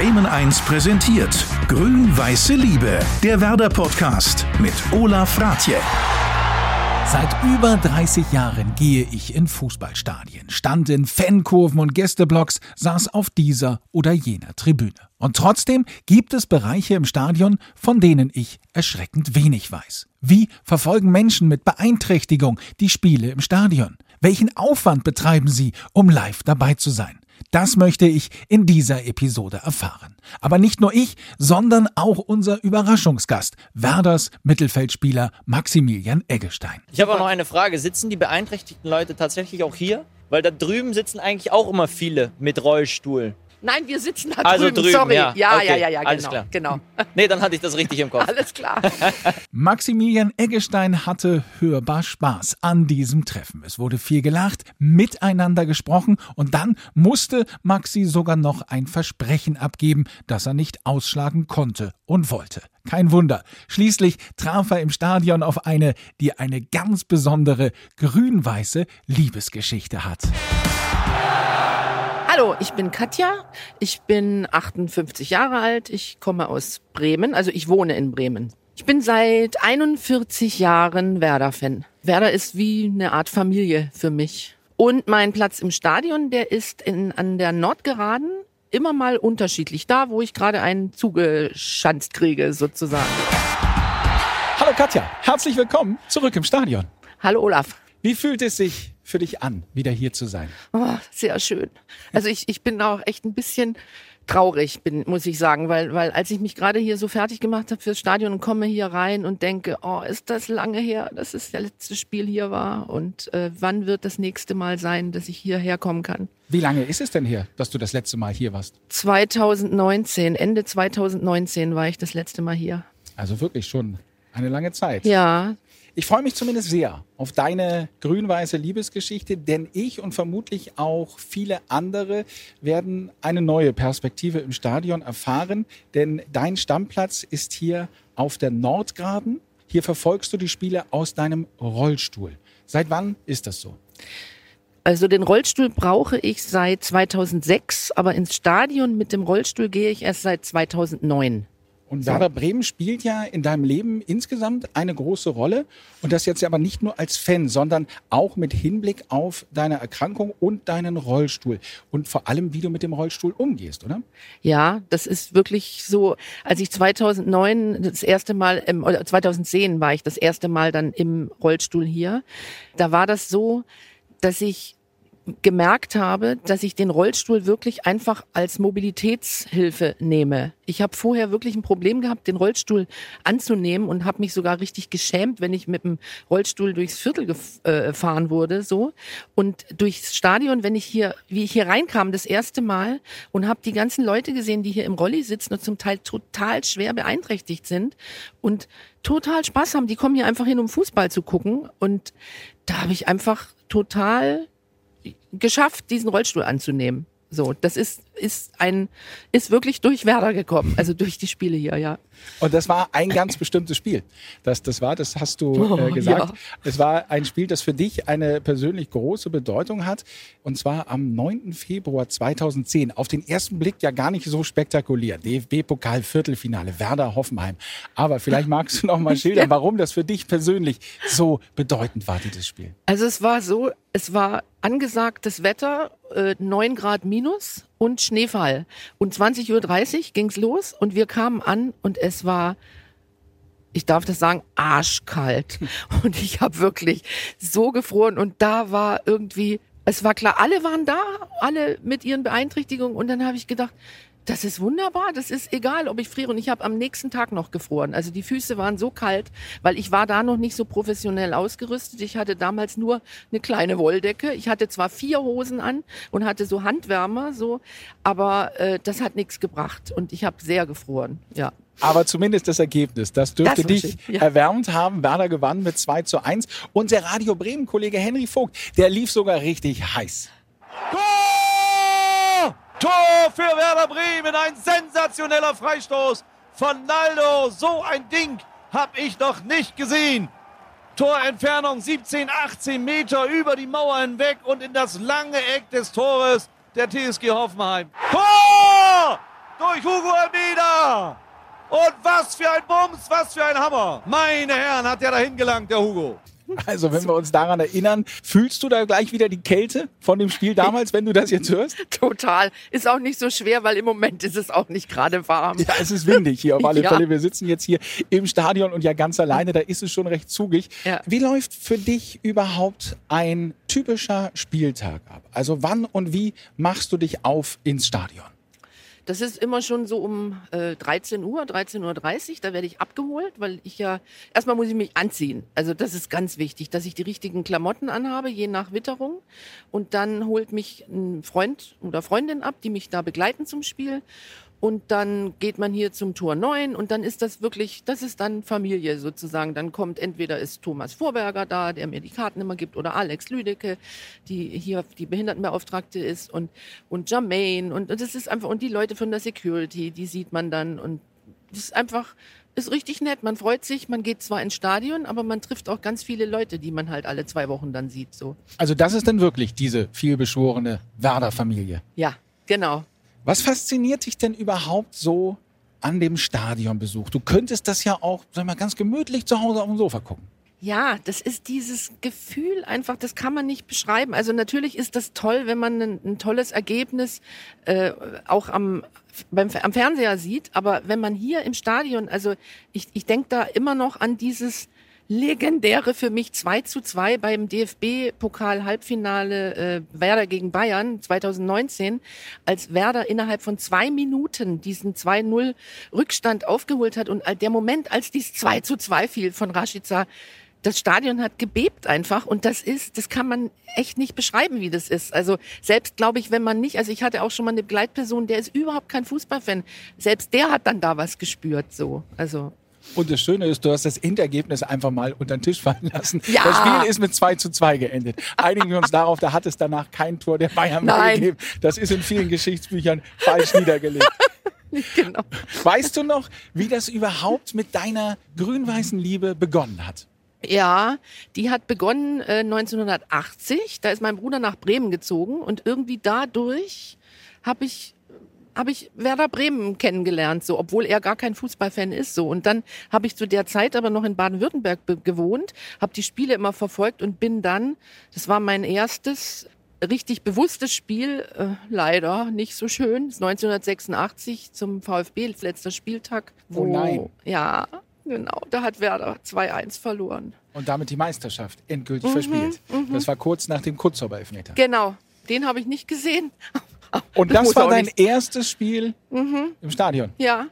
Bremen 1 präsentiert Grün-Weiße Liebe, der Werder-Podcast mit Olaf Ratje. Seit über 30 Jahren gehe ich in Fußballstadien, stand in Fankurven und Gästeblocks, saß auf dieser oder jener Tribüne. Und trotzdem gibt es Bereiche im Stadion, von denen ich erschreckend wenig weiß. Wie verfolgen Menschen mit Beeinträchtigung die Spiele im Stadion? Welchen Aufwand betreiben sie, um live dabei zu sein? Das möchte ich in dieser Episode erfahren. Aber nicht nur ich, sondern auch unser Überraschungsgast, Werders Mittelfeldspieler Maximilian Eggestein. Ich habe auch noch eine Frage. Sitzen die beeinträchtigten Leute tatsächlich auch hier? Weil da drüben sitzen eigentlich auch immer viele mit Rollstuhl. Nein, wir sitzen da Also drüben. drüben, Sorry. ja. ja, Okay, ja, ja, ja, alles genau. klar. genau. Nee, dann hatte ich das richtig im Kopf. Alles klar. Maximilian Eggestein hatte hörbar Spaß an diesem Treffen. Es wurde viel gelacht, miteinander gesprochen und dann musste Maxi sogar noch ein Versprechen abgeben, das er nicht ausschlagen konnte und wollte. Kein Wunder. Schließlich traf er im Stadion auf eine, die eine ganz besondere grün-weiße Liebesgeschichte hat. Hallo, ich bin Katja. Ich bin 58 Jahre alt. Ich komme aus Bremen. Also ich wohne in Bremen. Ich bin seit 41 Jahren Werder-Fan. Werder ist wie eine Art Familie für mich. Und mein Platz im Stadion, der ist in, an der Nordgeraden immer mal unterschiedlich. Da, wo ich gerade einen zugeschanzt kriege, sozusagen. Hallo Katja, herzlich willkommen zurück im Stadion. Hallo Olaf. Wie fühlt es sich für dich an, wieder hier zu sein? Oh, sehr schön. Also ich, ich bin auch echt ein bisschen traurig, bin, muss ich sagen, weil, weil als ich mich gerade hier so fertig gemacht habe fürs Stadion und komme hier rein und denke, oh, ist das lange her, dass es das letzte Spiel hier war und äh, wann wird das nächste Mal sein, dass ich hierher kommen kann? Wie lange ist es denn her, dass du das letzte Mal hier warst? 2019, Ende 2019 war ich das letzte Mal hier. Also wirklich schon eine lange Zeit. Ja, Ich freue mich zumindest sehr auf deine grün-weiße Liebesgeschichte, denn ich und vermutlich auch viele andere werden eine neue Perspektive im Stadion erfahren, denn dein Stammplatz ist hier auf der Nordgraden. Hier verfolgst du die Spiele aus deinem Rollstuhl. Seit wann ist das so? also den Rollstuhl brauche ich seit 2006, aber ins Stadion mit dem Rollstuhl gehe ich erst seit 2009. Und Werder Bremen spielt ja in deinem Leben insgesamt eine große Rolle. Und das jetzt aber nicht nur als Fan, sondern auch mit Hinblick auf deine Erkrankung und deinen Rollstuhl. Und vor allem, wie du mit dem Rollstuhl umgehst, oder? Ja, das ist wirklich so. Als ich 2009 das erste Mal, im, oder 2010 war ich das erste Mal dann im Rollstuhl hier. Da war das so, dass ich gemerkt habe, dass ich den Rollstuhl wirklich einfach als Mobilitätshilfe nehme. Ich habe vorher wirklich ein Problem gehabt, den Rollstuhl anzunehmen und habe mich sogar richtig geschämt, wenn ich mit dem Rollstuhl durchs Viertel äh, gefahren wurde, so und durchs Stadion, wenn ich hier, wie ich hier reinkam, das erste Mal und habe die ganzen Leute gesehen, die hier im Rolli sitzen und zum Teil total schwer beeinträchtigt sind und total Spaß haben. Die kommen hier einfach hin, um Fußball zu gucken und da habe ich einfach total geschafft, diesen Rollstuhl anzunehmen. So, das ist, ist ein, ist wirklich durch Werder gekommen, also durch die Spiele hier, ja. Und das war ein ganz bestimmtes Spiel. Das, das war, das hast du Oh, äh, gesagt. ja. Es war ein Spiel, das für dich eine persönlich große Bedeutung hat. Und zwar am 9. Februar 2010. Auf den ersten Blick ja gar nicht so spektakulär. DFB-Pokal Viertelfinale, Werder Hoffenheim. Aber vielleicht magst du noch mal schildern, warum das für dich persönlich so bedeutend war, dieses Spiel. Also es war so, es war angesagtes Wetter, äh, 9 Grad minus und Schneefall. Und 20.30 Uhr ging's los und wir kamen an und es war, ich darf das sagen, arschkalt. Und ich habe wirklich so gefroren und da war irgendwie, es war klar, alle waren da, alle mit ihren Beeinträchtigungen und dann habe ich gedacht, das ist wunderbar, das ist egal, ob ich friere. Und ich habe am nächsten Tag noch gefroren. Also die Füße waren so kalt, weil ich war da noch nicht so professionell ausgerüstet. Ich hatte damals nur eine kleine Wolldecke. Ich hatte zwar vier Hosen an und hatte so Handwärmer, so, aber äh, das hat nichts gebracht. Und ich habe sehr gefroren, ja. Aber zumindest das Ergebnis, das dürfte Das dich ja. erwärmt haben. Werder gewann mit 2 zu 1. Und der Radio Bremen-Kollege Henry Vogt, der lief sogar richtig heiß. Tor! Für Werder Bremen, ein sensationeller Freistoß von Naldo. So ein Ding habe ich noch nicht gesehen. Torentfernung 17, 18 Meter über die Mauer hinweg und in das lange Eck des Tores der TSG Hoffenheim. Tor! durch Hugo Almeida. Und was für ein Bums, was für ein Hammer. Meine Herren, hat der da hingelangt, der Hugo. Also, wenn wir uns daran erinnern, fühlst du da gleich wieder die Kälte von dem Spiel damals, wenn du das jetzt hörst? Total. Ist auch nicht so schwer, weil im Moment ist es auch nicht gerade warm. Ja, es ist windig hier auf alle Ja. Fälle. Wir sitzen jetzt hier im Stadion und ja ganz alleine, da ist es schon recht zugig. Ja. Wie läuft für dich überhaupt ein typischer Spieltag ab? Also wann und wie machst du dich auf ins Stadion? Das ist immer schon so um äh, 13 Uhr, 13.30 Uhr, da werde ich abgeholt, weil ich ja, erstmal muss ich mich anziehen. Also das ist ganz wichtig, dass ich die richtigen Klamotten anhabe, je nach Witterung. Und dann holt mich ein Freund oder Freundin ab, die mich da begleiten zum Spiel. Und dann geht man hier zum Tor 9 und dann ist das wirklich, das ist dann Familie sozusagen. Dann kommt entweder ist Thomas Vorberger da, der mir die Karten immer gibt, oder Alex Lüdecke, die hier die Behindertenbeauftragte ist und, und Jermaine und, und das ist einfach, und die Leute von der Security, die sieht man dann und das ist einfach, ist richtig nett. Man freut sich, man geht zwar ins Stadion, aber man trifft auch ganz viele Leute, die man halt alle zwei Wochen dann sieht, so. Also das ist dann wirklich diese vielbeschworene Werder-Familie. Ja, genau. Was fasziniert dich denn überhaupt so an dem Stadionbesuch? Du könntest das ja auch, sag mal, ganz gemütlich zu Hause auf dem Sofa gucken. Ja, das ist dieses Gefühl einfach, das kann man nicht beschreiben. Also natürlich ist das toll, wenn man ein, ein tolles Ergebnis äh, auch am, beim, am Fernseher sieht. Aber wenn man hier im Stadion, also ich, ich denke da immer noch an dieses legendäre für mich 2 zu 2 beim DFB-Pokal-Halbfinale äh, Werder gegen Bayern 2019, als Werder innerhalb von zwei Minuten diesen 2-0 Rückstand aufgeholt hat und der Moment, als dies 2 zu 2 fiel von Rashica, das Stadion hat gebebt einfach und das ist, das kann man echt nicht beschreiben, wie das ist. Also selbst glaube ich, wenn man nicht, also ich hatte auch schon mal eine Begleitperson, der ist überhaupt kein Fußballfan, selbst der hat dann da was gespürt, so. Also Und das Schöne ist, du hast das Endergebnis einfach mal unter den Tisch fallen lassen. Ja. Das Spiel ist mit 2 zu 2 geendet. Einigen wir uns darauf, da hat es danach kein Tor der Bayern mehr gegeben. Das ist in vielen Geschichtsbüchern falsch niedergelegt. genau. Weißt du noch, wie das überhaupt mit deiner grün-weißen Liebe begonnen hat? Ja, die hat begonnen äh, 1980. Da ist mein Bruder nach Bremen gezogen und irgendwie dadurch habe ich habe ich Werder Bremen kennengelernt, so obwohl er gar kein Fußballfan ist, so und dann habe ich zu der Zeit aber noch in Baden-Württemberg be- gewohnt, habe die Spiele immer verfolgt und bin dann, das war mein erstes richtig bewusstes Spiel, äh, leider nicht so schön, das ist 1986 zum VfB letzter Spieltag, Oh nein. ja genau, da hat Werder 2-1 verloren. Und damit die Meisterschaft endgültig Mhm, verspielt. Das war kurz nach dem Kurzzauber-Elfmeter. Genau, den habe ich nicht gesehen. Und das muss war dein nicht- Mhm. erstes Spiel im Stadion. Ja.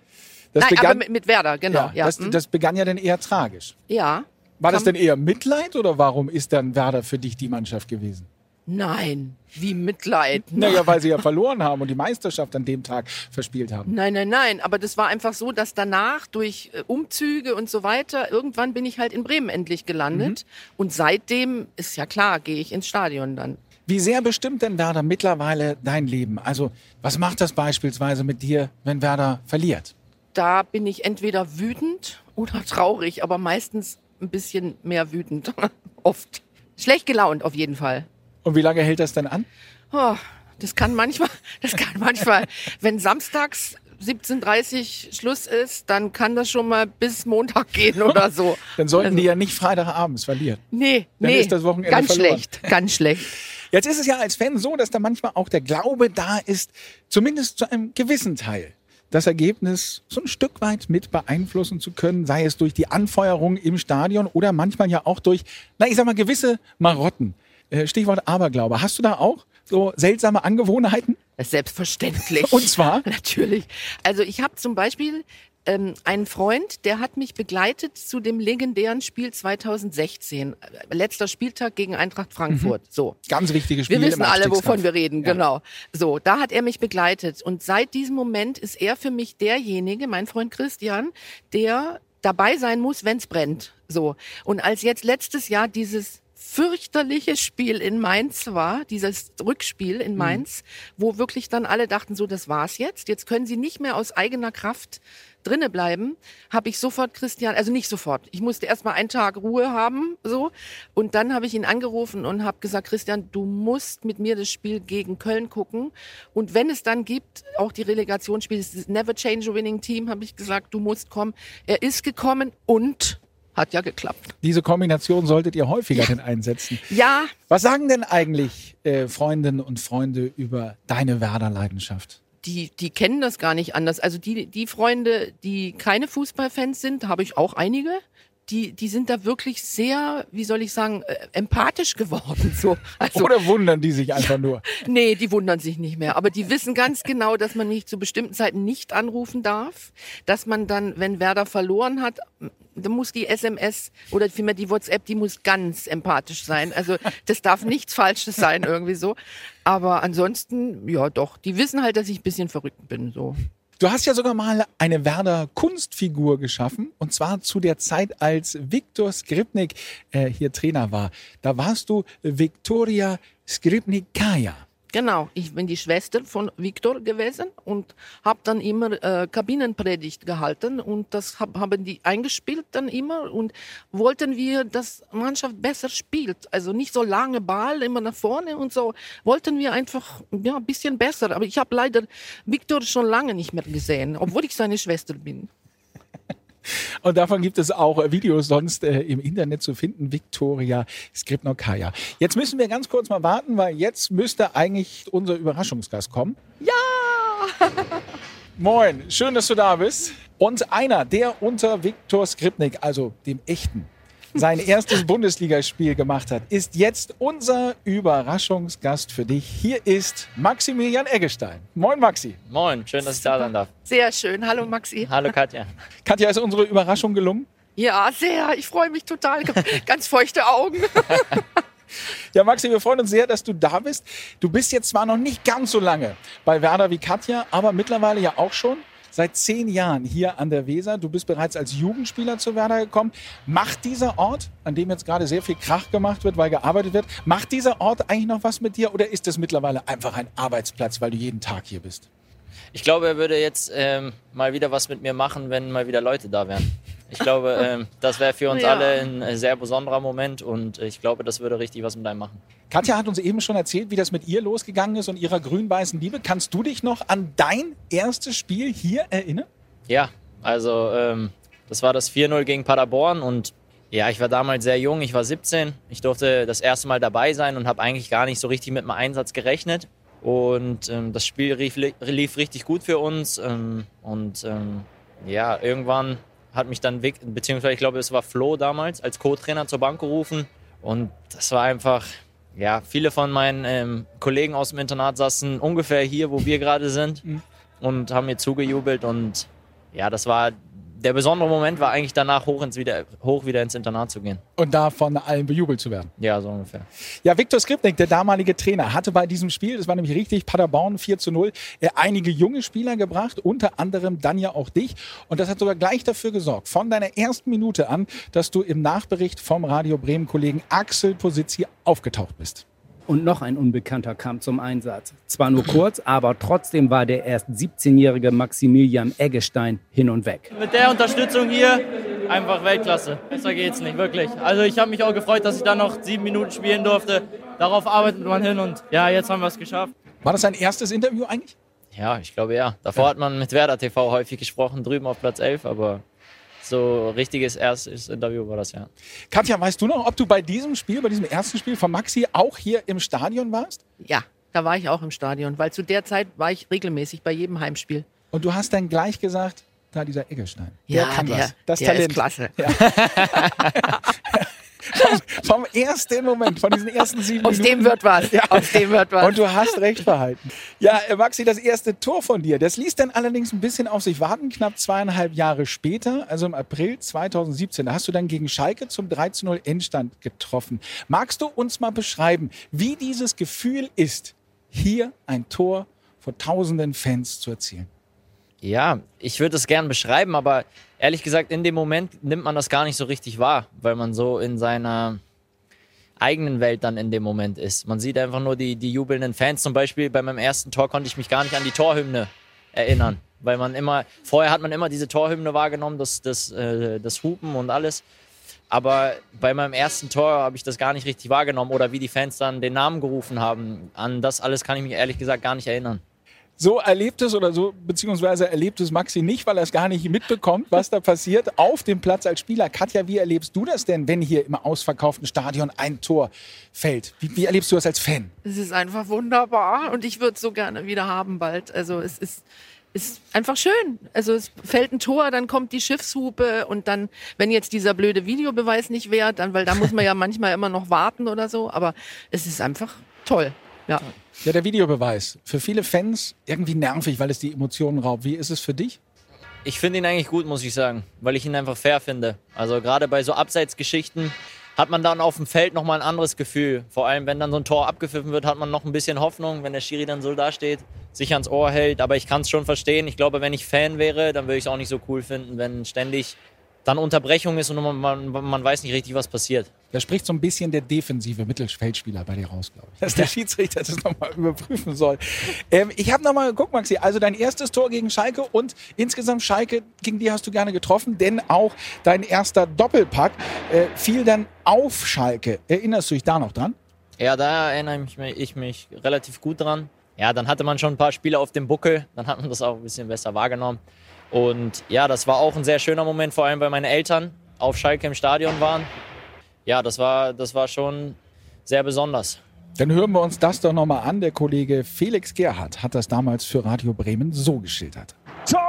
Das Nein, aber begann, mit, mit Werder, genau. ja, Ja, das, hm. das begann ja dann eher tragisch. ja. War das denn eher Mitleid oder warum ist dann Werder für dich die Mannschaft gewesen? Nein, wie Mitleid. Naja, weil sie ja verloren haben und die Meisterschaft an dem Tag verspielt haben. Nein, nein, nein. Aber das war einfach so, dass danach durch äh, Umzüge und so weiter, irgendwann bin ich halt in Bremen endlich gelandet. Mhm. Und seitdem ist ja klar, gehe ich ins Stadion dann. Wie sehr bestimmt denn Werder mittlerweile dein Leben? Also, was macht das beispielsweise mit dir, wenn Werder verliert? Da bin ich entweder wütend oder traurig, aber meistens ein bisschen mehr wütend. Oft. Schlecht gelaunt auf jeden Fall. Und wie lange hält das dann an? Oh, das kann manchmal, das kann manchmal, wenn samstags 17.30 Schluss ist, dann kann das schon mal bis Montag gehen oder so. Dann sollten Also- die ja nicht Freitagabends verlieren. Nee, Dann nee. ist das Wochenende ganz verloren. schlecht, ganz schlecht. Jetzt ist es ja als Fan so, dass da manchmal auch der Glaube da ist, zumindest zu einem gewissen Teil, das Ergebnis so ein Stück weit mit beeinflussen zu können, sei es durch die Anfeuerung im Stadion oder manchmal ja auch durch, na ich sag mal, gewisse Marotten. Äh, Stichwort Aberglaube. Hast du da auch so seltsame Angewohnheiten? Selbstverständlich. Und zwar? Natürlich. Also ich habe zum Beispiel ähm, einen Freund, der hat mich begleitet zu dem legendären Spiel 2016. Äh, Letzter Spieltag gegen Eintracht Frankfurt. So. Ganz wichtiges Spiel. Wir wissen alle, wovon wir reden, Ja. genau. So, da hat er mich begleitet. Und seit diesem Moment ist er für mich derjenige, mein Freund Christian, der dabei sein muss, wenn's brennt. So. Und als jetzt letztes Jahr dieses fürchterliche Spiel in Mainz war, dieses Rückspiel in Mainz, mhm. wo wirklich dann alle dachten, so, das war's jetzt. Jetzt können sie nicht mehr aus eigener Kraft drinne bleiben, habe ich sofort Christian, also nicht sofort. Ich musste erst mal einen Tag Ruhe haben, so. Und dann habe ich ihn angerufen und habe gesagt, Christian, du musst mit mir das Spiel gegen Köln gucken. Und wenn es dann gibt, auch die Relegationsspiele, das Never Change a Winning Team, habe ich gesagt, du musst kommen. Er ist gekommen und hat ja geklappt. Diese Kombination solltet ihr häufiger ja. denn einsetzen. Ja. Was sagen denn eigentlich äh, Freundinnen und Freunde über deine Werder-Leidenschaft? die, die kennen das gar nicht anders. Also die, die Freunde, die keine Fußballfans sind, habe ich auch einige. Die, die sind da wirklich sehr, wie soll ich sagen, äh, empathisch geworden. So. Also, Oder wundern die sich einfach nur? Nee, die wundern sich nicht mehr. Aber die wissen ganz genau, dass man nicht zu bestimmten Zeiten nicht anrufen darf. Dass man dann, wenn Werder verloren hat, da muss die SMS oder vielmehr die WhatsApp, die muss ganz empathisch sein. Also das darf nichts Falsches sein irgendwie so. Aber ansonsten, ja doch, die wissen halt, dass ich ein bisschen verrückt bin so. Du hast ja sogar mal eine Werder Kunstfigur geschaffen und zwar zu der Zeit, als Viktor Skripnik äh, hier Trainer war. Da warst du Viktoria Skripnikaya. Genau, ich bin die Schwester von Viktor gewesen und habe dann immer äh, Kabinenpredigt gehalten und das hab, haben die eingespielt dann immer und wollten wir, dass Mannschaft besser spielt, also nicht so lange Ball immer nach vorne und so, wollten wir einfach ja ein bisschen besser. Aber ich habe leider Viktor schon lange nicht mehr gesehen, obwohl ich seine Schwester bin. Und davon gibt es auch Videos sonst äh, im Internet zu finden. Victoria Skripnokaya. Jetzt müssen wir ganz kurz mal warten, weil jetzt müsste eigentlich unser Überraschungsgast kommen. Ja! Moin, schön, dass du da bist. Und einer, der unter Viktor Skripnik, also dem echten sein erstes Bundesligaspiel gemacht hat, ist jetzt unser Überraschungsgast für dich. Hier ist Maximilian Eggestein. Moin Maxi. Moin, schön, dass ich da sein darf. Sehr schön. Hallo Maxi. Hallo Katja. Katja, ist unsere Überraschung gelungen? Ja, sehr. Ich freue mich total. Ganz feuchte Augen. Ja, Maxi, wir freuen uns sehr, dass du da bist. Du bist jetzt zwar noch nicht ganz so lange bei Werder wie Katja, aber mittlerweile ja auch schon seit zehn Jahren hier an der Weser. Du bist bereits als Jugendspieler zu Werder gekommen. Macht dieser Ort, an dem jetzt gerade sehr viel Krach gemacht wird, weil gearbeitet wird, macht dieser Ort eigentlich noch was mit dir oder ist es mittlerweile einfach ein Arbeitsplatz, weil du jeden Tag hier bist? Ich glaube, er würde jetzt ähm, mal wieder was mit mir machen, wenn mal wieder Leute da wären. Ich glaube, ähm, das wäre für uns ja. alle ein äh, sehr besonderer Moment und ich glaube, das würde richtig was mit einem machen. Katja hat uns eben schon erzählt, wie das mit ihr losgegangen ist und ihrer grün-weißen Liebe. Kannst du dich noch an dein erstes Spiel hier erinnern? Ja, also ähm, das war das 4-0 gegen Paderborn und ja, ich war damals sehr jung, ich war 17. Ich durfte das erste Mal dabei sein und habe eigentlich gar nicht so richtig mit meinem Einsatz gerechnet. Und ähm, das Spiel lief, lief, richtig gut für uns. Ähm, und ähm, ja, irgendwann hat mich dann, beziehungsweise ich glaube, es war Flo damals, als Co-Trainer zur Bank gerufen. Und das war einfach, ja, viele von meinen ähm, Kollegen aus dem Internat saßen ungefähr hier, wo wir gerade sind mhm. und haben mir zugejubelt. Und ja, das war der besondere Moment war eigentlich danach hoch, ins wieder, hoch wieder ins Internat zu gehen. Und da von allen bejubelt zu werden. Ja, so ungefähr. Ja, Viktor Skripnik, der damalige Trainer, hatte bei diesem Spiel, das war nämlich richtig, Paderborn 4 zu 0, äh, einige junge Spieler gebracht, unter anderem dann ja auch dich. Und das hat sogar gleich dafür gesorgt, von deiner ersten Minute an, dass du im Nachbericht vom Radio Bremen-Kollegen Axel Positzi aufgetaucht bist und noch ein Unbekannter kam zum Einsatz. Zwar nur kurz, aber trotzdem war der erst 17-jährige Maximilian Eggestein hin und weg. Mit der Unterstützung hier einfach Weltklasse. Besser geht's nicht, wirklich. Also ich habe mich auch gefreut, dass ich da noch sieben Minuten spielen durfte. Darauf arbeitet man hin und ja, jetzt haben wir es geschafft. War das dein erstes Interview eigentlich? Ja, ich glaube ja. Davor ja. hat man mit Werder TV häufig gesprochen, drüben auf Platz 11, aber so richtiges erstes Interview war das, ja. Katja, weißt du noch, ob du bei diesem Spiel, bei diesem ersten Spiel von Maxi auch hier im Stadion warst? Ja, da war ich auch im Stadion, weil zu der Zeit war ich regelmäßig bei jedem Heimspiel. Und du hast dann gleich gesagt, da dieser Eggestein. Der ja, kann der, was. Das der Talent. ist klasse. Ja. vom, ersten Moment, von diesen ersten sieben Aus Minuten. dem wird was. Ja. Aus dem wird was. Und du hast recht verhalten. Ja, äh, Maxi, das erste Tor von dir, das ließ dann allerdings ein bisschen auf sich warten, knapp zweieinhalb Jahre später, also im April 2017. Da hast du dann gegen Schalke zum 13-0 Endstand getroffen. Magst du uns mal beschreiben, wie dieses Gefühl ist, hier ein Tor vor tausenden Fans zu erzielen? Ja, ich würde es gern beschreiben, aber ehrlich gesagt, in dem Moment nimmt man das gar nicht so richtig wahr, weil man so in seiner eigenen Welt dann in dem Moment ist. Man sieht einfach nur die, die jubelnden Fans. Zum Beispiel bei meinem ersten Tor konnte ich mich gar nicht an die Torhymne erinnern, weil man immer, vorher hat man immer diese Torhymne wahrgenommen, das, das, äh, das Hupen und alles. Aber bei meinem ersten Tor habe ich das gar nicht richtig wahrgenommen oder wie die Fans dann den Namen gerufen haben. An das alles kann ich mich ehrlich gesagt gar nicht erinnern. So erlebt es oder so, beziehungsweise erlebt es Maxi nicht, weil er es gar nicht mitbekommt, was da passiert auf dem Platz als Spieler. Katja, wie erlebst du das denn, wenn hier im ausverkauften Stadion ein Tor fällt? Wie, wie erlebst du das als Fan? Es ist einfach wunderbar und ich würde es so gerne wieder haben bald. Also es ist, ist einfach schön. Also es fällt ein Tor, dann kommt die Schiffshupe und dann, wenn jetzt dieser blöde Videobeweis nicht wäre, dann, weil da muss man ja manchmal immer noch warten oder so, aber es ist einfach toll. Ja. Ja, der Videobeweis. Für viele Fans irgendwie nervig, weil es die Emotionen raubt. Wie ist es für dich? Ich finde ihn eigentlich gut, muss ich sagen, weil ich ihn einfach fair finde. Also gerade bei so Abseitsgeschichten hat man dann auf dem Feld nochmal ein anderes Gefühl. Vor allem, wenn dann so ein Tor abgepfiffen wird, hat man noch ein bisschen Hoffnung, wenn der Schiri dann so dasteht, sich ans Ohr hält. Aber ich kann es schon verstehen. Ich glaube, wenn ich Fan wäre, dann würde ich es auch nicht so cool finden, wenn ständig dann Unterbrechung ist und man, man, man weiß nicht richtig, was passiert. Da spricht so ein bisschen der defensive Mittelfeldspieler bei dir raus, glaube ich. Dass der Schiedsrichter das nochmal überprüfen soll. Ähm, ich habe nochmal geguckt, Maxi. Also dein erstes Tor gegen Schalke und insgesamt Schalke, gegen die hast du gerne getroffen, denn auch dein erster Doppelpack äh, fiel dann auf Schalke. Erinnerst du dich da noch dran? Ja, da erinnere ich mich, ich mich relativ gut dran. Ja, dann hatte man schon ein paar Spiele auf dem Buckel, dann hat man das auch ein bisschen besser wahrgenommen. Und ja, das war auch ein sehr schöner Moment, vor allem weil meine Eltern auf Schalke im Stadion waren. Ja, das war, das war schon sehr besonders. Dann hören wir uns das doch nochmal an. Der Kollege Felix Gerhardt hat das damals für Radio Bremen so geschildert. Tor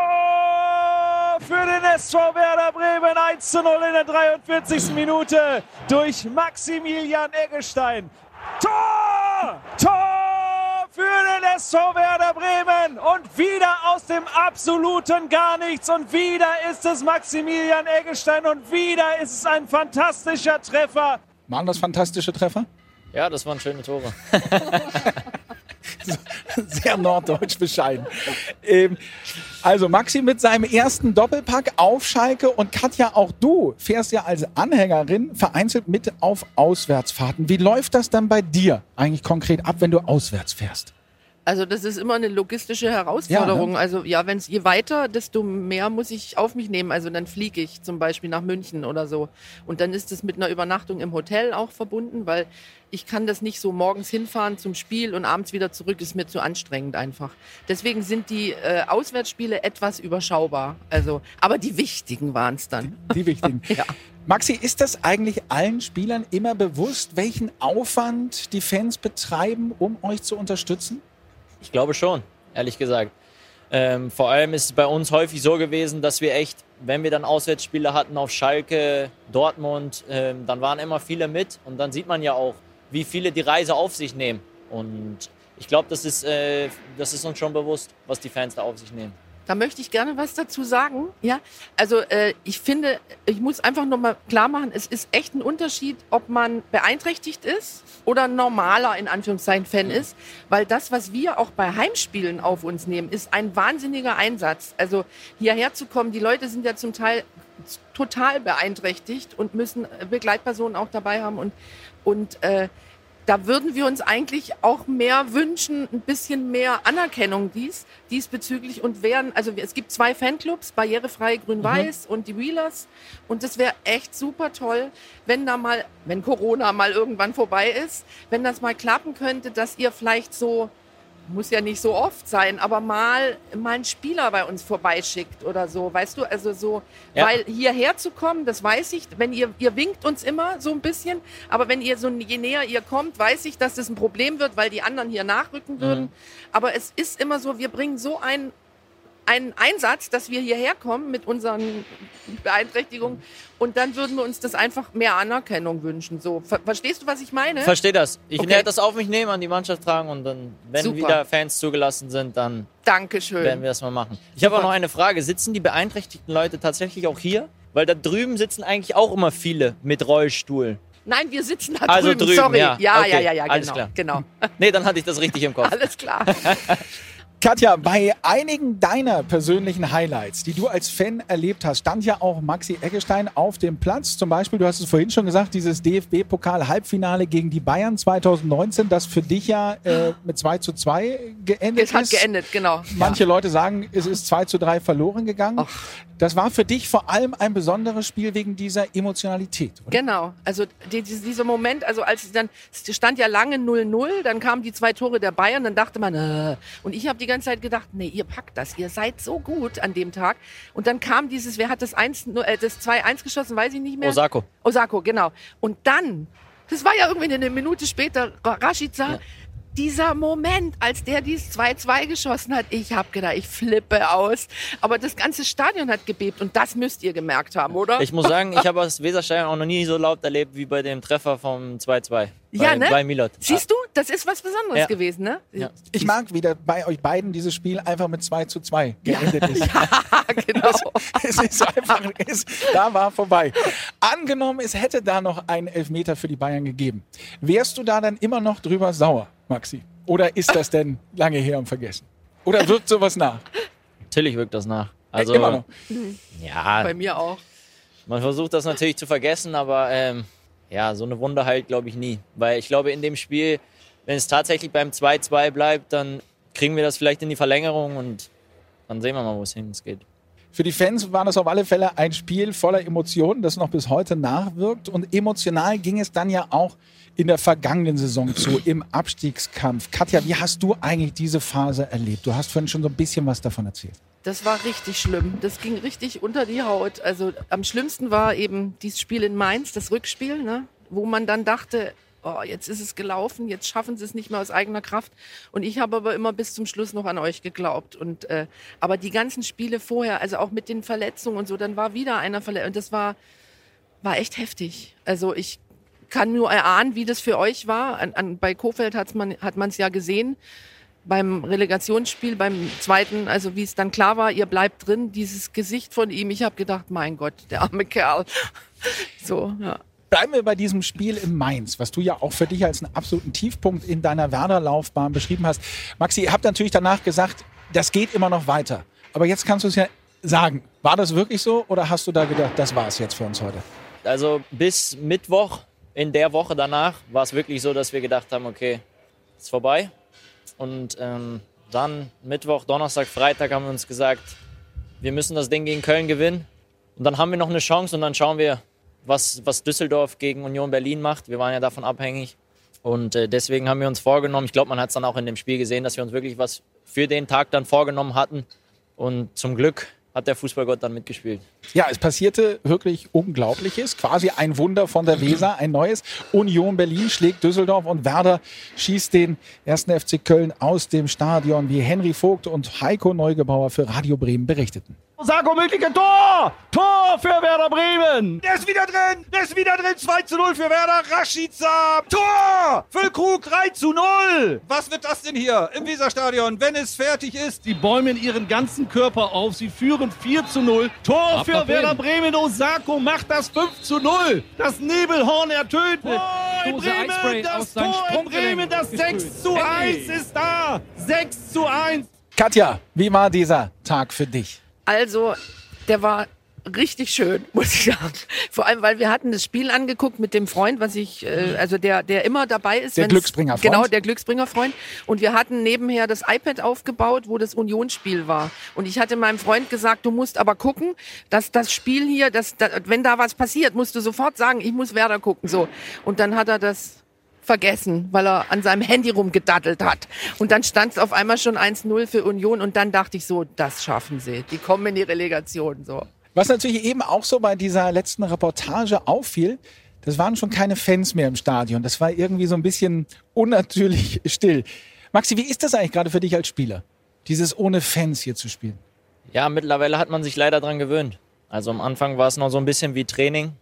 für den SV Werder Bremen 1 zu 0 in der 43. Minute durch Maximilian Eggestein. Tor! Tor! Für den SV Werder Bremen und wieder aus dem absoluten gar nichts und wieder ist es Maximilian Eggestein und wieder ist es ein fantastischer Treffer. Waren das fantastische Treffer? Ja, das waren schöne Tore. Sehr norddeutsch bescheiden. Ähm, also Maxi mit seinem ersten Doppelpack auf Schalke und Katja, auch du fährst ja als Anhängerin vereinzelt mit auf Auswärtsfahrten. Wie läuft das dann bei dir eigentlich konkret ab, wenn du auswärts fährst? Also das ist immer eine logistische Herausforderung. Ja, ne? Also ja, wenn es je weiter, desto mehr muss ich auf mich nehmen. Also dann fliege ich zum Beispiel nach München oder so. Und dann ist es mit einer Übernachtung im Hotel auch verbunden, weil ich kann das nicht so morgens hinfahren zum Spiel und abends wieder zurück. Ist mir zu anstrengend einfach. Deswegen sind die äh, Auswärtsspiele etwas überschaubar. Also, aber die wichtigen waren es dann. Die, die wichtigen. ja. Maxi, ist das eigentlich allen Spielern immer bewusst, welchen Aufwand die Fans betreiben, um euch zu unterstützen? Ich glaube schon, ehrlich gesagt. Ähm, vor allem ist es bei uns häufig so gewesen, dass wir echt, wenn wir dann Auswärtsspiele hatten auf Schalke, Dortmund, ähm, dann waren immer viele mit und dann sieht man ja auch, wie viele die Reise auf sich nehmen. Und ich glaube, das, ist, äh, das ist uns schon bewusst, was die Fans da auf sich nehmen. Da möchte ich gerne was dazu sagen. Ja, also äh, ich finde, ich muss einfach noch mal klar machen, es ist echt ein Unterschied, ob man beeinträchtigt ist oder normaler in Anführungszeichen Fan ist, weil das, was wir auch bei Heimspielen auf uns nehmen, ist ein wahnsinniger Einsatz. Also hierher zu kommen, die Leute sind ja zum Teil total beeinträchtigt und müssen Begleitpersonen auch dabei haben und und äh, da würden wir uns eigentlich auch mehr wünschen, ein bisschen mehr Anerkennung dies, diesbezüglich und wären, also es gibt zwei Fanclubs, Barrierefrei Grün-Weiß mhm. und die Wheelers und das wäre echt super toll, wenn da mal, wenn Corona mal irgendwann vorbei ist, wenn das mal klappen könnte, dass ihr vielleicht so muss ja nicht so oft sein, aber mal, mal einen Spieler bei uns vorbeischickt oder so, weißt du, also so, ja. weil hierher zu kommen, das weiß ich, wenn ihr, ihr winkt uns immer so ein bisschen, aber wenn ihr so, je näher ihr kommt, weiß ich, dass das ein Problem wird, weil die anderen hier nachrücken würden, mhm. aber es ist immer so, wir bringen so ein einen Einsatz, dass wir hierher kommen mit unseren Beeinträchtigungen und dann würden wir uns das einfach mehr Anerkennung wünschen. So, ver verstehst du, was ich meine? Verstehe das. Ich okay. werde das auf mich nehmen, an die Mannschaft tragen und dann, wenn Super. wieder Fans zugelassen sind, dann Dankeschön. werden wir das mal machen. Ich habe auch noch eine Frage. Sitzen die beeinträchtigten Leute tatsächlich auch hier? Weil da drüben sitzen eigentlich auch immer viele mit Rollstuhl. Nein, wir sitzen da also drüben. drüben. Sorry. Ja, ja, okay. ja, ja, ja, Alles genau. Klar. genau. Nee, dann hatte ich das richtig im Kopf. Alles klar. Katja, bei einigen deiner persönlichen Highlights, die du als Fan erlebt hast, stand ja auch Maxi Eggestein auf dem Platz. Zum Beispiel, du hast es vorhin schon gesagt, dieses DFB-Pokal-Halbfinale gegen die Bayern 2019, das für dich ja äh, mit 2 zu 2 geendet Es hat ist. geendet, genau. Manche Leute sagen, es ist 2 zu 3 verloren gegangen. Ach. Das war für dich vor allem ein besonderes Spiel wegen dieser Emotionalität, oder? Genau, also die, die, dieser Moment, also als es dann es stand ja lange 0-0, dann kamen die zwei Tore der Bayern, dann dachte man, äh, und ich habe die ganze Zeit gedacht, nee, ihr packt das, ihr seid so gut an dem Tag. Und dann kam dieses, wer hat das 1, äh, das 2-1 geschossen, weiß ich nicht mehr. Osako. Osako, genau. Und dann, das war ja irgendwie eine Minute später, Ra- Rashica, dieser Moment, als der dieses 2-2 geschossen hat, ich habe gedacht, ich flippe aus. Aber das ganze Stadion hat gebebt und das müsst ihr gemerkt haben, oder? Ich muss sagen, ich habe das Weserstadion auch noch nie so laut erlebt wie bei dem Treffer vom 2-2. Bei, Ja, ne? Bei Milot. Siehst du, das ist was Besonderes Ja. gewesen, ne? Ja. Ich mag, wie da bei euch beiden dieses Spiel einfach mit 2 zu 2 geendet ist. Ah, genau. Es ist einfach, es, da war vorbei. Angenommen, es hätte da noch einen Elfmeter für die Bayern gegeben. Wärst du da dann immer noch drüber sauer, Maxi? Oder ist das denn lange her und vergessen? Oder wirkt sowas nach? Natürlich wirkt das nach. Also, immer noch. ja, Bei mir auch. man versucht das natürlich zu vergessen, aber ähm, ja, so eine Wunde halt glaube ich nie. Weil ich glaube, in dem Spiel, wenn es tatsächlich beim 2-2 bleibt, dann kriegen wir das vielleicht in die Verlängerung und dann sehen wir mal, wo es hin geht. Für die Fans war das auf alle Fälle ein Spiel voller Emotionen, das noch bis heute nachwirkt. Und emotional ging es dann ja auch in der vergangenen Saison zu, im Abstiegskampf. Katja, wie hast du eigentlich diese Phase erlebt? Du hast vorhin schon so ein bisschen was davon erzählt. Das war richtig schlimm. Das ging richtig unter die Haut. Also am schlimmsten war eben dieses Spiel in Mainz, das Rückspiel, ne? wo man dann dachte, oh, jetzt ist es gelaufen, jetzt schaffen sie es nicht mehr aus eigener Kraft. Und ich habe aber immer bis zum Schluss noch an euch geglaubt. Und äh, aber die ganzen Spiele vorher, also auch mit den Verletzungen und so, dann war wieder einer verletzt. Und das war war echt heftig. Also ich kann nur erahnen, wie das für euch war. An, an, bei Kofeld hat's man, hat man es ja gesehen. Beim Relegationsspiel, beim zweiten, also wie es dann klar war, ihr bleibt drin, dieses Gesicht von ihm, ich habe gedacht, mein Gott, der arme Kerl. So, ja. Bleiben wir bei diesem Spiel in Mainz, was du ja auch für dich als einen absoluten Tiefpunkt in deiner Werder-Laufbahn beschrieben hast. Maxi, ihr habt natürlich danach gesagt, das geht immer noch weiter. Aber jetzt kannst du es ja sagen. War das wirklich so oder hast du da gedacht, das war es jetzt für uns heute? Also bis Mittwoch in der Woche danach war es wirklich so, dass wir gedacht haben, okay, ist vorbei. Und ähm, dann Mittwoch, Donnerstag, Freitag haben wir uns gesagt, wir müssen das Ding gegen Köln gewinnen. Und dann haben wir noch eine Chance und dann schauen wir, was, was Düsseldorf gegen Union Berlin macht. Wir waren ja davon abhängig. Und äh, deswegen haben wir uns vorgenommen, ich glaube, man hat es dann auch in dem Spiel gesehen, dass wir uns wirklich was für den Tag dann vorgenommen hatten. Und zum Glück hat der Fußballgott dann mitgespielt. Ja, es passierte wirklich Unglaubliches. Quasi ein Wunder von der Weser, ein neues. Union Berlin schlägt Düsseldorf und Werder schießt den ersten FC Köln aus dem Stadion, wie Henry Vogt und Heiko Neugebauer für Radio Bremen berichteten. Osako mögliche Tor! Tor für Werder Bremen! Der ist wieder drin! Der ist wieder drin! 2 zu 0 für Werder. Rashica! Tor! Füllkrug 3 zu 0! Was wird das denn hier im Weserstadion, wenn es fertig ist? Sie bäumen ihren ganzen Körper auf. Sie führen 4 zu 0. Tor für Werder Bremen. Osako macht das 5 zu 0. Das Nebelhorn ertönt. Tor in Bremen. Das Tor in Bremen. Das gesprüht. 6 zu Hey. 1 ist da. 6 zu 1. Katja, wie war dieser Tag für dich? Also, der war richtig schön, muss ich sagen. Vor allem, weil wir hatten das Spiel angeguckt mit dem Freund, was ich, äh, also der, der immer dabei ist. Der Glücksbringer-Freund. Genau, der Glücksbringer-Freund. Und wir hatten nebenher das iPad aufgebaut, wo das Unionsspiel war. Und ich hatte meinem Freund gesagt, du musst aber gucken, dass das Spiel hier, dass, da, wenn da was passiert, musst du sofort sagen, ich muss Werder gucken. So. Und dann hat er das vergessen, weil er an seinem Handy rumgedattelt hat. Und dann stand es auf einmal schon 1-0 für Union und dann dachte ich so, das schaffen sie. Die kommen in die Relegation. So. Was natürlich eben auch so bei dieser letzten Reportage auffiel, das waren schon keine Fans mehr im Stadion. Das war irgendwie so ein bisschen unnatürlich still. Maxi, wie ist das eigentlich gerade für dich als Spieler, dieses ohne Fans hier zu spielen? Ja, mittlerweile hat man sich leider dran gewöhnt. Also am Anfang war es noch so ein bisschen wie Training,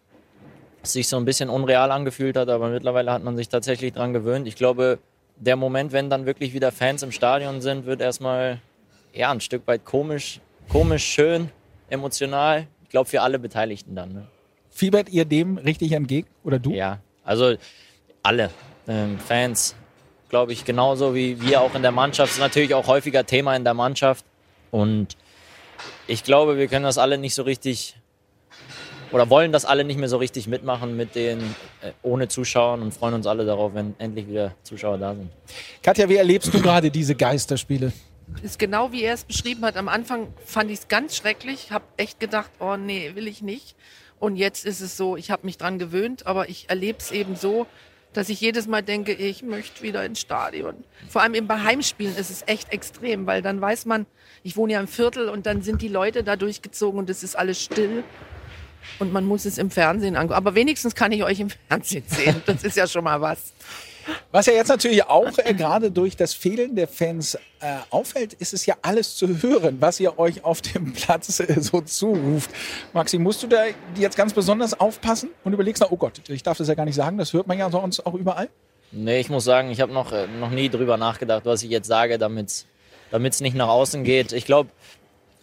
sich so ein bisschen unreal angefühlt hat, aber mittlerweile hat man sich tatsächlich dran gewöhnt. Ich glaube, der Moment, wenn dann wirklich wieder Fans im Stadion sind, wird erstmal ja, ein Stück weit komisch, komisch, schön, emotional. Ich glaube, für alle Beteiligten dann. Ne? Fiebert ihr dem richtig entgegen oder du? Ja, also alle ähm, Fans, glaube ich, genauso wie wir auch in der Mannschaft. Ist natürlich auch häufiger Thema in der Mannschaft. Und ich glaube, wir können das alle nicht so richtig oder wollen das alle nicht mehr so richtig mitmachen mit den äh, ohne Zuschauern und freuen uns alle darauf, wenn endlich wieder Zuschauer da sind. Katja, wie erlebst du gerade diese Geisterspiele? Ist genau wie er es beschrieben hat. Am Anfang fand ich es ganz schrecklich, habe echt gedacht, oh nee, will ich nicht. Und jetzt ist es so, ich habe mich dran gewöhnt, aber ich erlebe es eben so, dass ich jedes Mal denke, ich möchte wieder ins Stadion. Vor allem eben bei Heimspielen ist es echt extrem, weil dann weiß man, ich wohne ja im Viertel und dann sind die Leute da durchgezogen und es ist alles still und man muss es im Fernsehen angucken. Aber wenigstens kann ich euch im Fernsehen sehen. Das ist ja schon mal was. Was ja jetzt natürlich auch äh, gerade durch das Fehlen der Fans äh, auffällt, ist es ja alles zu hören, was ihr euch auf dem Platz äh, so zuruft. Maxi, musst du da jetzt ganz besonders aufpassen und überlegst, na, oh Gott, ich darf das ja gar nicht sagen, das hört man ja sonst auch überall? Nee, ich muss sagen, ich habe noch, äh, noch nie drüber nachgedacht, was ich jetzt sage, damit es nicht nach außen geht. Ich glaube,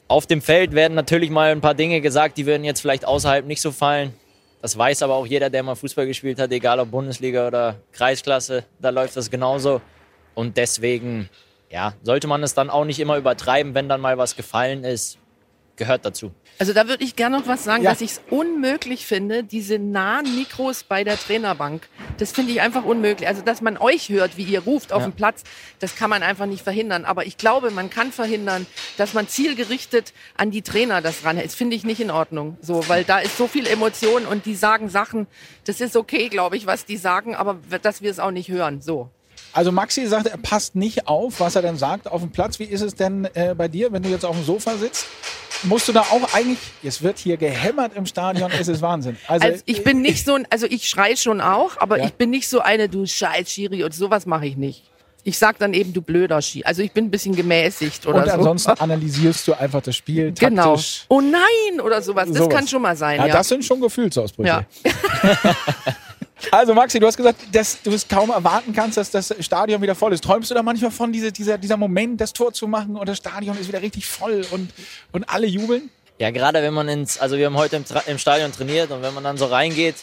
auf dem Feld werden natürlich mal ein paar Dinge gesagt, die würden jetzt vielleicht außerhalb nicht so fallen. Das weiß aber auch jeder, der mal Fußball gespielt hat, egal ob Bundesliga oder Kreisklasse, da läuft das genauso. Und deswegen, ja, sollte man es dann auch nicht immer übertreiben, wenn dann mal was gefallen ist, gehört dazu. Also da würde ich gerne noch was sagen, Ja. dass ich es unmöglich finde, diese nahen Mikros bei der Trainerbank. Das finde ich einfach unmöglich. Also dass man euch hört, wie ihr ruft auf Ja. dem Platz, das kann man einfach nicht verhindern. Aber ich glaube, man kann verhindern, dass man zielgerichtet an die Trainer das ranhält. Das finde ich nicht in Ordnung. So, weil da ist so viel Emotion und die sagen Sachen, das ist okay, glaube ich, was die sagen, aber dass wir es auch nicht hören. So. Also Maxi sagt, er passt nicht auf, was er denn sagt auf dem Platz. Wie ist es denn äh, bei dir, wenn du jetzt auf dem Sofa sitzt? Musst du da auch eigentlich, es wird hier gehämmert im Stadion, es ist Wahnsinn. Also, Also ich bin nicht so ein, also ich schrei schon auch, aber Ja. ich bin nicht so eine, du scheiß Schiri und sowas mache ich nicht. Ich sag dann eben, du blöder Schiri. Also ich bin ein bisschen gemäßigt oder und so. ansonsten analysierst du einfach das Spiel Genau. taktisch. Oh nein oder sowas. Das Sowas. kann schon mal sein. Ja, Ja, das sind schon Gefühlsausbrüche. Ja. Also Maxi, du hast gesagt, dass du es kaum erwarten kannst, dass das Stadion wieder voll ist. Träumst du da manchmal von, diese, dieser, dieser Moment, das Tor zu machen und das Stadion ist wieder richtig voll und, und alle jubeln? Ja, gerade wenn man ins, also wir haben heute im, im Stadion trainiert und wenn man dann so reingeht,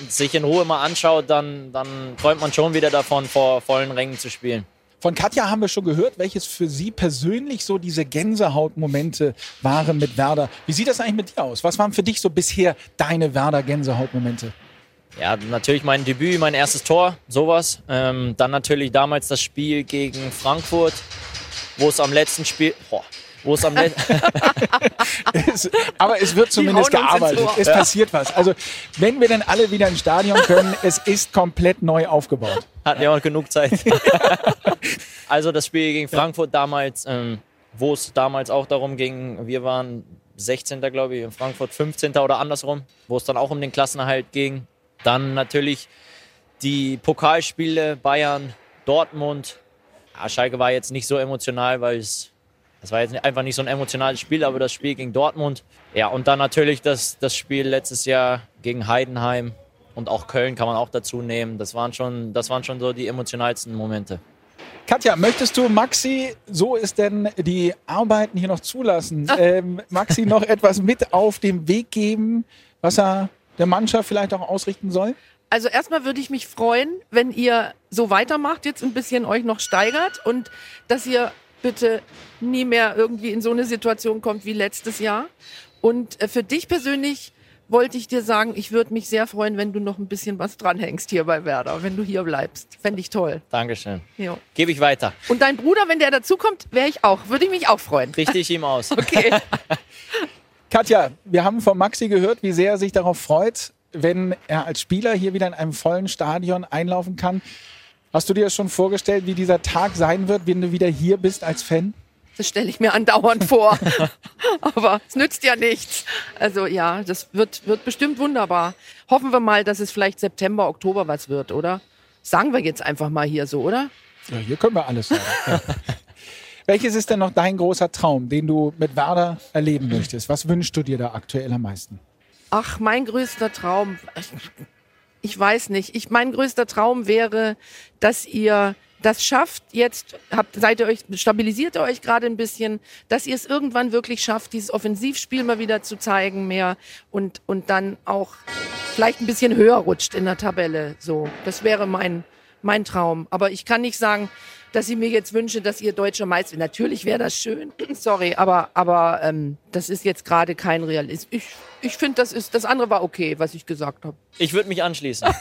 und sich in Ruhe mal anschaut, dann, dann träumt man schon wieder davon, vor vollen Rängen zu spielen. Von Katja haben wir schon gehört, welches für sie persönlich so diese Gänsehautmomente waren mit Werder. Wie sieht das eigentlich mit dir aus? Was waren für dich so bisher deine Werder-Gänsehautmomente? Ja, natürlich mein Debüt, mein erstes Tor, sowas. Ähm, dann natürlich damals das Spiel gegen Frankfurt, wo es am letzten Spiel, boah, wo es am letzten, aber es wird zumindest gearbeitet. Es passiert was. Also, wenn wir denn alle wieder ins Stadion können, es ist komplett neu aufgebaut. hatten wir auch genug Zeit. also das Spiel gegen Frankfurt damals, ähm, wo es damals auch darum ging, wir waren 16. glaube ich, in Frankfurt 15. oder andersrum, wo es dann auch um den Klassenerhalt ging. Dann natürlich die Pokalspiele Bayern, Dortmund. Ja, Schalke war jetzt nicht so emotional, weil es das war jetzt einfach nicht so ein emotionales Spiel, aber das Spiel gegen Dortmund. Ja, und dann natürlich das, das Spiel letztes Jahr gegen Heidenheim und auch Köln kann man auch dazu nehmen. Das waren schon, das waren schon so die emotionalsten Momente. Katja, möchtest du Maxi, so es denn die Arbeiten hier noch zulassen, ähm, Maxi noch etwas mit auf den Weg geben, was er der Mannschaft vielleicht auch ausrichten soll? Also erstmal würde ich mich freuen, wenn ihr so weitermacht, jetzt ein bisschen euch noch steigert und dass ihr bitte nie mehr irgendwie in so eine Situation kommt wie letztes Jahr. Und äh, für dich persönlich wollte ich dir sagen, ich würde mich sehr freuen, wenn du noch ein bisschen was dranhängst hier bei Werder, wenn du hier bleibst. Fände ich toll. Dankeschön. Ja. Gebe ich weiter. Und dein Bruder, wenn der dazukommt, wäre ich auch, würde ich mich auch freuen. Richte ich ihm aus. Okay. Katja, wir haben von Maxi gehört, wie sehr er sich darauf freut, wenn er als Spieler hier wieder in einem vollen Stadion einlaufen kann. Hast du dir das schon vorgestellt, wie dieser Tag sein wird, wenn du wieder hier bist als Fan? Das stelle ich mir andauernd vor. Aber es nützt ja nichts. Also ja, das wird, wird bestimmt wunderbar. Hoffen wir mal, dass es vielleicht September, Oktober was wird, oder? Sagen wir jetzt einfach mal hier so, oder? Ja, hier können wir alles sagen. Welches ist denn noch dein großer Traum, den du mit Werder erleben möchtest? Was wünschst du dir da aktuell am meisten? Ach, mein größter Traum. Ich, ich weiß nicht. Ich, mein größter Traum wäre, dass ihr das schafft. Jetzt habt, seid ihr euch, stabilisiert ihr euch gerade ein bisschen, dass ihr es irgendwann wirklich schafft, dieses Offensivspiel mal wieder zu zeigen mehr und, und dann auch vielleicht ein bisschen höher rutscht in der Tabelle. So, das wäre mein, mein Traum. Aber ich kann nicht sagen, dass ich mir jetzt wünsche, dass ihr deutscher Meister. Natürlich wäre das schön. Sorry, aber aber ähm, das ist jetzt gerade kein Realismus. Ich, ich finde, das ist das andere war okay, was ich gesagt habe. Ich würde mich anschließen.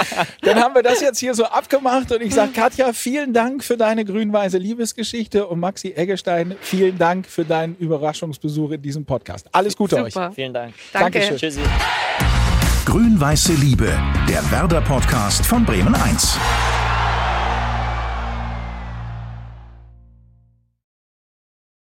Dann haben wir das jetzt hier so abgemacht und ich sage Katja, vielen Dank für deine grün-weiße Liebesgeschichte und Maxi Eggestein, vielen Dank für deinen Überraschungsbesuch in diesem Podcast. Alles Gute Super. euch. Vielen Dank. Danke. Dankeschön. Tschüssi. Grün-Weiße Liebe, der Werder-Podcast von Bremen 1.